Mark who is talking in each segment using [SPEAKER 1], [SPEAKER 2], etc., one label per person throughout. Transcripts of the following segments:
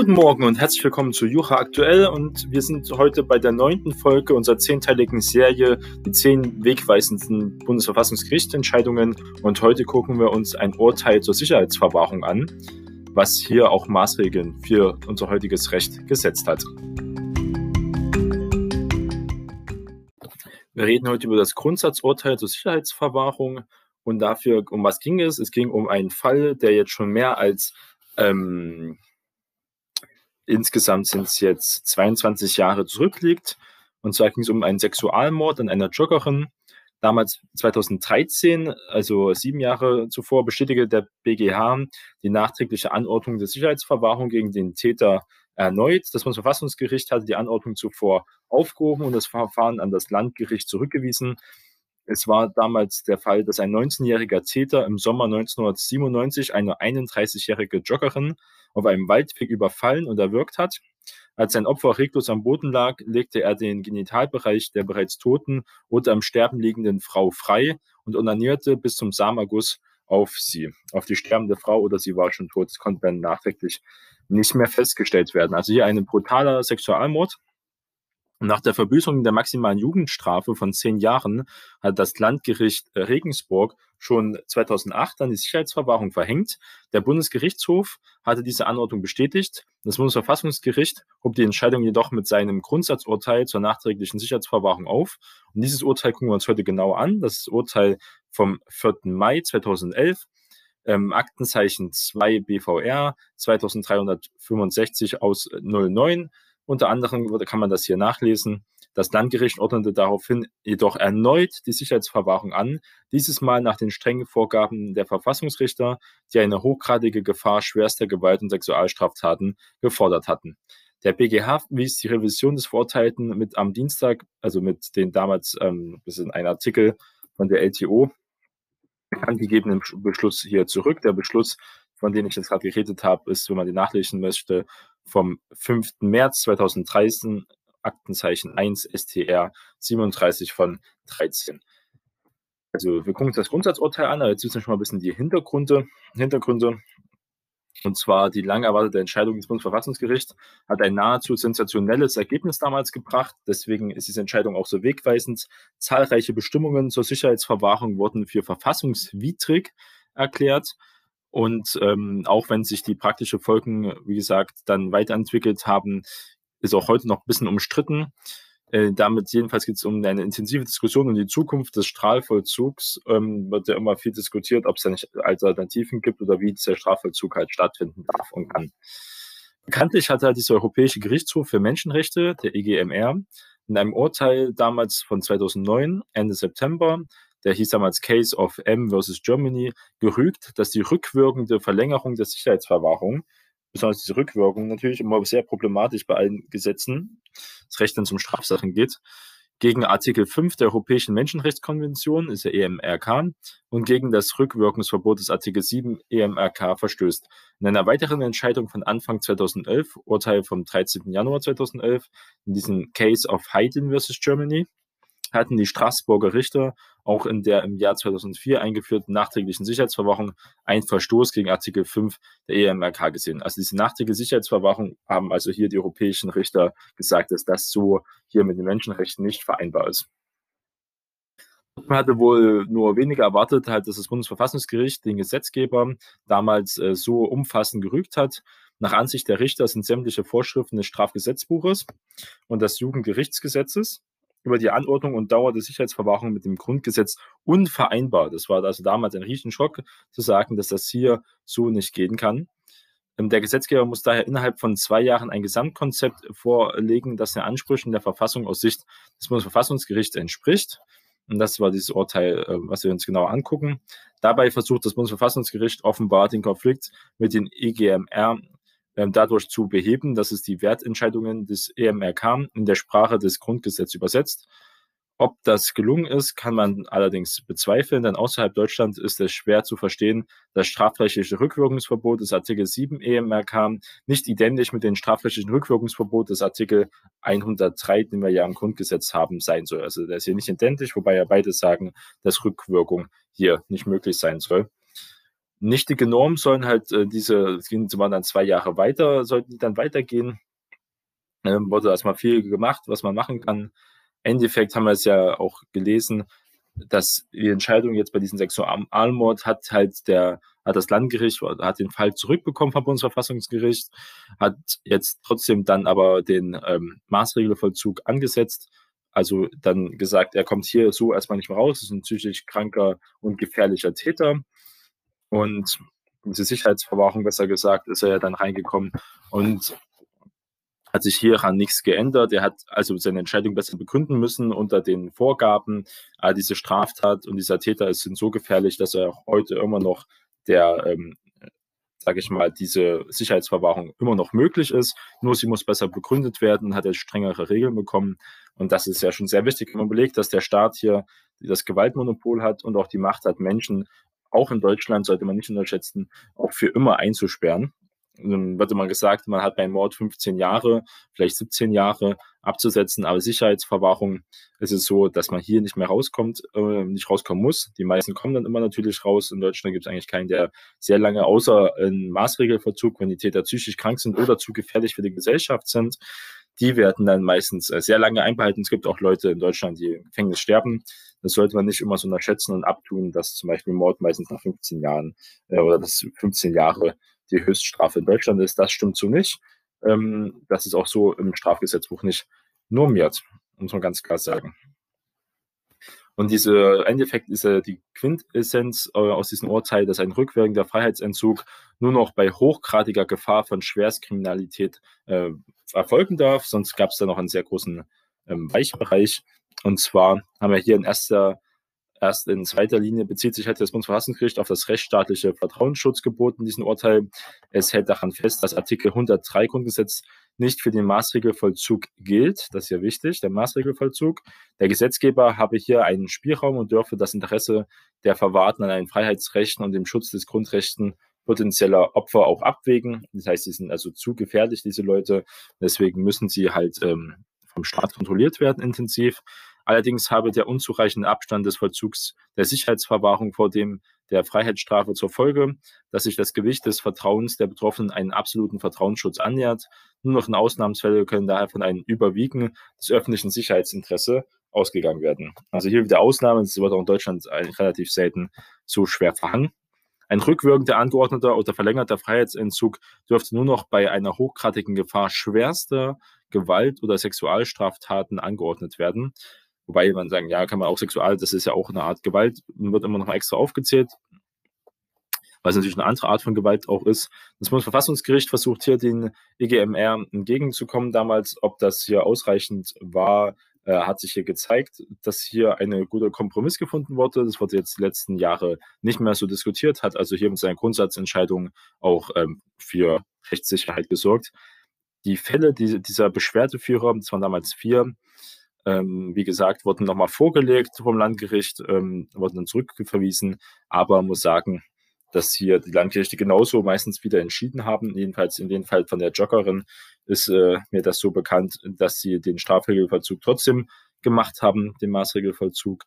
[SPEAKER 1] Guten Morgen und herzlich willkommen zu Jucha Aktuell und wir sind heute bei der neunten Folge unserer zehnteiligen Serie die zehn wegweisenden Bundesverfassungsgerichtsentscheidungen und heute gucken wir uns ein Urteil zur Sicherheitsverwahrung an, was hier auch Maßregeln für unser heutiges Recht gesetzt hat. Wir reden heute über das Grundsatzurteil zur Sicherheitsverwahrung und dafür, um was ging es? Es ging um einen Fall, der jetzt schon mehr als ähm, Insgesamt sind es jetzt 22 Jahre zurückliegt. Und zwar ging es um einen Sexualmord an einer Joggerin. Damals 2013, also sieben Jahre zuvor, bestätigte der BGH die nachträgliche Anordnung der Sicherheitsverwahrung gegen den Täter erneut. Das Bundesverfassungsgericht hatte die Anordnung zuvor aufgehoben und das Verfahren an das Landgericht zurückgewiesen. Es war damals der Fall, dass ein 19-jähriger Täter im Sommer 1997 eine 31-jährige Joggerin auf einem Waldweg überfallen und erwürgt hat. Als sein Opfer reglos am Boden lag, legte er den Genitalbereich der bereits toten oder am Sterben liegenden Frau frei und onanierte bis zum Samaguss auf sie, auf die sterbende Frau oder sie war schon tot. Das konnte dann nachträglich nicht mehr festgestellt werden. Also hier ein brutaler Sexualmord nach der Verbüßung der maximalen Jugendstrafe von zehn Jahren hat das Landgericht Regensburg schon 2008 dann die Sicherheitsverwahrung verhängt. Der Bundesgerichtshof hatte diese Anordnung bestätigt. Das Bundesverfassungsgericht hob die Entscheidung jedoch mit seinem Grundsatzurteil zur nachträglichen Sicherheitsverwahrung auf. Und dieses Urteil gucken wir uns heute genau an. Das Urteil vom 4. Mai 2011. Ähm, Aktenzeichen 2 BVR 2365 aus 09 unter anderem kann man das hier nachlesen. Das Landgericht ordnete daraufhin jedoch erneut die Sicherheitsverwahrung an, dieses Mal nach den strengen Vorgaben der Verfassungsrichter, die eine hochgradige Gefahr schwerster Gewalt und Sexualstraftaten gefordert hatten. Der BGH wies die Revision des Verurteilten mit am Dienstag, also mit den damals, ähm, das ist ein Artikel von der LTO, angegebenen Beschluss hier zurück. Der Beschluss, von dem ich jetzt gerade geredet habe, ist, wenn man den nachlesen möchte, vom 5. März 2013, Aktenzeichen 1 STR 37 von 13. Also wir gucken uns das Grundsatzurteil an, aber jetzt wissen wir schon mal ein bisschen die Hintergründe. Hintergründe. Und zwar die lang erwartete Entscheidung des Bundesverfassungsgerichts hat ein nahezu sensationelles Ergebnis damals gebracht. Deswegen ist diese Entscheidung auch so wegweisend. Zahlreiche Bestimmungen zur Sicherheitsverwahrung wurden für verfassungswidrig erklärt. Und ähm, auch wenn sich die praktische Folgen, wie gesagt, dann weiterentwickelt haben, ist auch heute noch ein bisschen umstritten. Äh, damit jedenfalls geht es um eine intensive Diskussion um die Zukunft des Strafvollzugs. Ähm, wird ja immer viel diskutiert, ob es da nicht Alternativen gibt oder wie dieser Strafvollzug halt stattfinden darf und kann. Bekanntlich hat halt dieser Europäische Gerichtshof für Menschenrechte, der EGMR, in einem Urteil damals von 2009, Ende September, der hieß damals Case of M versus Germany, gerügt, dass die rückwirkende Verlängerung der Sicherheitsverwahrung, besonders diese Rückwirkung, natürlich immer sehr problematisch bei allen Gesetzen, das Recht dann zum Strafsachen geht, gegen Artikel 5 der Europäischen Menschenrechtskonvention, ist der EMRK, und gegen das Rückwirkungsverbot des Artikel 7 EMRK verstößt. In einer weiteren Entscheidung von Anfang 2011, Urteil vom 13. Januar 2011, in diesem Case of Haydn versus Germany, hatten die Straßburger Richter auch in der im Jahr 2004 eingeführten nachträglichen Sicherheitsverwachung einen Verstoß gegen Artikel 5 der EMRK gesehen. Also diese nachträgliche Sicherheitsverwachung haben also hier die europäischen Richter gesagt, dass das so hier mit den Menschenrechten nicht vereinbar ist. Man hatte wohl nur weniger erwartet, halt, dass das Bundesverfassungsgericht den Gesetzgeber damals äh, so umfassend gerügt hat. Nach Ansicht der Richter sind sämtliche Vorschriften des Strafgesetzbuches und des Jugendgerichtsgesetzes über die Anordnung und Dauer der Sicherheitsverwahrung mit dem Grundgesetz unvereinbar. Das war also damals ein Riesenschock zu sagen, dass das hier so nicht gehen kann. Ähm, der Gesetzgeber muss daher innerhalb von zwei Jahren ein Gesamtkonzept vorlegen, das den Ansprüchen der Verfassung aus Sicht des Bundesverfassungsgerichts entspricht. Und das war dieses Urteil, äh, was wir uns genau angucken. Dabei versucht das Bundesverfassungsgericht offenbar den Konflikt mit den EGMR ähm, dadurch zu beheben, dass es die Wertentscheidungen des EMRK in der Sprache des Grundgesetzes übersetzt. Ob das gelungen ist, kann man allerdings bezweifeln, denn außerhalb Deutschlands ist es schwer zu verstehen, das strafrechtliche Rückwirkungsverbot des Artikel 7 EMRK nicht identisch mit dem strafrechtlichen Rückwirkungsverbot des Artikel 103, den wir ja im Grundgesetz haben, sein soll. Also der ist hier nicht identisch, wobei ja beide sagen, dass Rückwirkung hier nicht möglich sein soll. Nichtige Normen sollen halt äh, diese, es waren dann zwei Jahre weiter, sollten die dann weitergehen. Ähm, wurde erstmal viel gemacht, was man machen kann. Endeffekt haben wir es ja auch gelesen, dass die Entscheidung jetzt bei diesem Sexualmord hat halt der, hat das Landgericht, hat den Fall zurückbekommen vom Bundesverfassungsgericht, hat jetzt trotzdem dann aber den ähm, Maßregelvollzug angesetzt, also dann gesagt, er kommt hier so erstmal nicht mehr raus, ist ein psychisch kranker und gefährlicher Täter. Und diese Sicherheitsverwahrung, besser gesagt, ist er ja dann reingekommen und hat sich hieran nichts geändert. Er hat also seine Entscheidung besser begründen müssen unter den Vorgaben. Aber diese Straftat und dieser Täter sind so gefährlich, dass er heute immer noch der, ähm, sage ich mal, diese Sicherheitsverwahrung immer noch möglich ist. Nur sie muss besser begründet werden, hat er strengere Regeln bekommen. Und das ist ja schon sehr wichtig, wenn man überlegt, dass der Staat hier das Gewaltmonopol hat und auch die Macht hat, Menschen, auch in Deutschland, sollte man nicht unterschätzen, auch für immer einzusperren dann wird immer gesagt, man hat beim Mord 15 Jahre, vielleicht 17 Jahre abzusetzen, aber Sicherheitsverwahrung ist es so, dass man hier nicht mehr rauskommt, äh, nicht rauskommen muss. Die meisten kommen dann immer natürlich raus. In Deutschland gibt es eigentlich keinen, der sehr lange außer in Maßregelverzug, wenn die Täter psychisch krank sind oder zu gefährlich für die Gesellschaft sind, die werden dann meistens äh, sehr lange einbehalten. Es gibt auch Leute in Deutschland, die im Gefängnis sterben. Das sollte man nicht immer so unterschätzen und abtun, dass zum Beispiel Mord meistens nach 15 Jahren äh, oder dass 15 Jahre die Höchststrafe in Deutschland ist. Das stimmt so nicht. Ähm, das ist auch so im Strafgesetzbuch nicht normiert, muss man ganz klar sagen. Und dieser Endeffekt ist ja die Quintessenz äh, aus diesem Urteil, dass ein rückwirkender Freiheitsentzug nur noch bei hochgradiger Gefahr von Schwerstkriminalität äh, erfolgen darf. Sonst gab es da noch einen sehr großen ähm, Weichbereich. Und zwar haben wir hier in erster Erst in zweiter Linie bezieht sich halt das Bundesverfassungsgericht auf das rechtsstaatliche Vertrauensschutzgebot in diesem Urteil. Es hält daran fest, dass Artikel 103 Grundgesetz nicht für den Maßregelvollzug gilt. Das ist ja wichtig, der Maßregelvollzug. Der Gesetzgeber habe hier einen Spielraum und dürfe das Interesse der Verwahrten an einen Freiheitsrechten und dem Schutz des Grundrechten potenzieller Opfer auch abwägen. Das heißt, sie sind also zu gefährlich, diese Leute. Deswegen müssen sie halt ähm, vom Staat kontrolliert werden intensiv. Allerdings habe der unzureichende Abstand des Vollzugs der Sicherheitsverwahrung vor dem der Freiheitsstrafe zur Folge, dass sich das Gewicht des Vertrauens der Betroffenen einen absoluten Vertrauensschutz annähert. Nur noch in Ausnahmsfällen können daher von einem Überwiegen des öffentlichen Sicherheitsinteresse ausgegangen werden. Also hier wieder Ausnahmen, das wird auch in Deutschland relativ selten so schwer verhangen. Ein rückwirkender angeordneter oder verlängerter Freiheitsentzug dürfte nur noch bei einer hochgradigen Gefahr schwerster Gewalt- oder Sexualstraftaten angeordnet werden. Wobei man sagen, ja, kann man auch Sexual, das ist ja auch eine Art Gewalt, wird immer noch extra aufgezählt, es natürlich eine andere Art von Gewalt auch ist. Das Bundesverfassungsgericht versucht hier den EGMR entgegenzukommen damals. Ob das hier ausreichend war, äh, hat sich hier gezeigt, dass hier ein guter Kompromiss gefunden wurde. Das wurde jetzt die letzten Jahre nicht mehr so diskutiert, hat also hier mit seiner Grundsatzentscheidung auch ähm, für Rechtssicherheit gesorgt. Die Fälle die, dieser Beschwerdeführer, das waren damals vier, ähm, wie gesagt, wurden nochmal vorgelegt vom Landgericht, ähm, wurden dann zurückverwiesen, aber muss sagen, dass hier die Landgerichte genauso meistens wieder entschieden haben. Jedenfalls in dem Fall von der Joggerin ist äh, mir das so bekannt, dass sie den Strafregelvollzug trotzdem gemacht haben, den Maßregelvollzug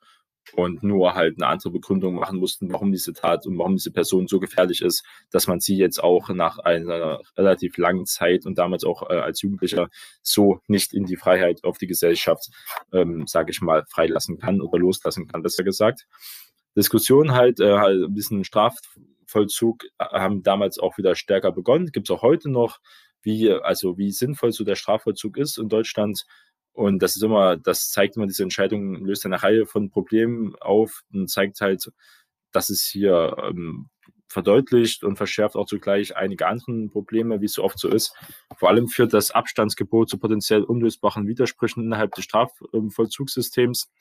[SPEAKER 1] und nur halt eine andere Begründung machen mussten, warum diese Tat und warum diese Person so gefährlich ist, dass man sie jetzt auch nach einer relativ langen Zeit und damals auch äh, als Jugendlicher so nicht in die Freiheit auf die Gesellschaft, ähm, sage ich mal, freilassen kann oder loslassen kann, besser gesagt. Diskussionen halt, äh, halt ein bisschen Strafvollzug äh, haben damals auch wieder stärker begonnen, gibt es auch heute noch, wie, also wie sinnvoll so der Strafvollzug ist in Deutschland und das ist immer, das zeigt immer, diese Entscheidung löst eine Reihe von Problemen auf und zeigt halt, dass es hier ähm, verdeutlicht und verschärft auch zugleich einige andere Probleme, wie es so oft so ist. Vor allem führt das Abstandsgebot zu potenziell unlösbaren Widersprüchen innerhalb des Strafvollzugssystems.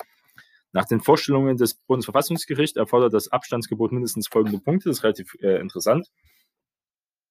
[SPEAKER 1] Nach den Vorstellungen des Bundesverfassungsgerichts erfordert das Abstandsgebot mindestens folgende Punkte. Das ist relativ äh, interessant.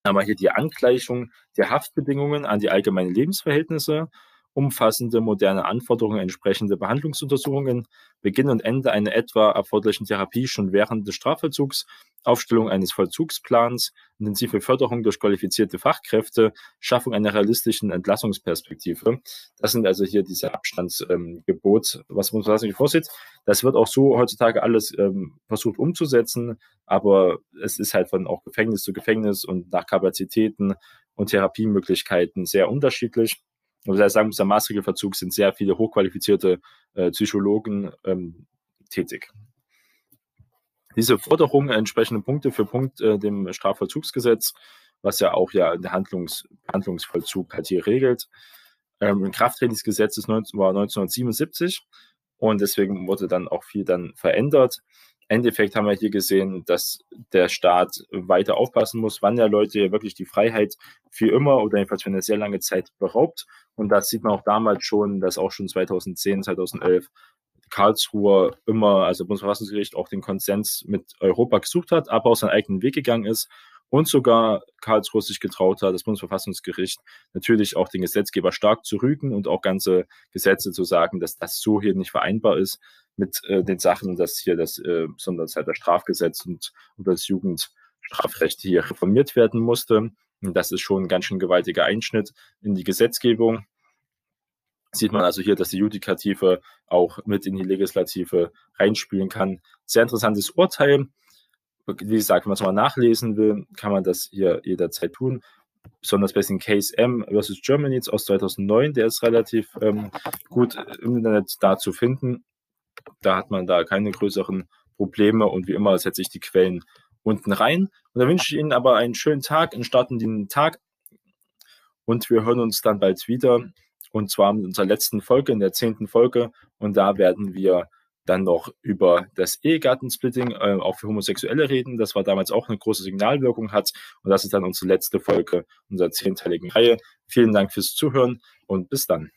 [SPEAKER 1] Aber hier die Angleichung der Haftbedingungen an die allgemeinen Lebensverhältnisse umfassende moderne Anforderungen entsprechende Behandlungsuntersuchungen, Beginn und Ende einer etwa erforderlichen Therapie schon während des Strafvollzugs, Aufstellung eines Vollzugsplans, intensive Förderung durch qualifizierte Fachkräfte, Schaffung einer realistischen Entlassungsperspektive. Das sind also hier diese Abstandsgebot, ähm, was man sich vorsieht. Das wird auch so heutzutage alles ähm, versucht umzusetzen, aber es ist halt von auch Gefängnis zu Gefängnis und nach Kapazitäten und Therapiemöglichkeiten sehr unterschiedlich. Und das heißt, sagen muss, am Maßregelverzug sind sehr viele hochqualifizierte äh, Psychologen ähm, tätig. Diese Forderung entsprechende Punkte für Punkt äh, dem Strafvollzugsgesetz, was ja auch ja der Handlungs Handlungsvollzug halt hier regelt. Ähm, ein Krafttretungsgesetz ist 19, war 1977 und deswegen wurde dann auch viel dann verändert. Endeffekt haben wir hier gesehen, dass der Staat weiter aufpassen muss, wann er Leute wirklich die Freiheit für immer oder jedenfalls für eine sehr lange Zeit beraubt. Und das sieht man auch damals schon, dass auch schon 2010, 2011 Karlsruhe immer, also Bundesverfassungsgericht, auch den Konsens mit Europa gesucht hat, aber auch seinen eigenen Weg gegangen ist und sogar Karlsruhe sich getraut hat, das Bundesverfassungsgericht natürlich auch den Gesetzgeber stark zu rügen und auch ganze Gesetze zu sagen, dass das so hier nicht vereinbar ist mit äh, den Sachen, dass hier das äh, Sonderzeiter Strafgesetz und, und das Jugendstrafrecht hier reformiert werden musste. Und das ist schon ein ganz schön gewaltiger Einschnitt in die Gesetzgebung. Sieht man also hier, dass die Judikative auch mit in die Legislative reinspielen kann. Sehr interessantes Urteil. Wie gesagt, wenn man es mal nachlesen will, kann man das hier jederzeit tun besonders bei dem Case M versus Germany aus 2009, der ist relativ ähm, gut im Internet da zu finden. Da hat man da keine größeren Probleme und wie immer setze ich die Quellen unten rein. Und dann wünsche ich Ihnen aber einen schönen Tag, einen startenden Tag und wir hören uns dann bald wieder und zwar mit unserer letzten Folge, in der zehnten Folge und da werden wir dann noch über das Ehegattensplitting äh, auch für Homosexuelle reden. Das war damals auch eine große Signalwirkung hat. Und das ist dann unsere letzte Folge unserer zehnteiligen Reihe. Vielen Dank fürs Zuhören und bis dann.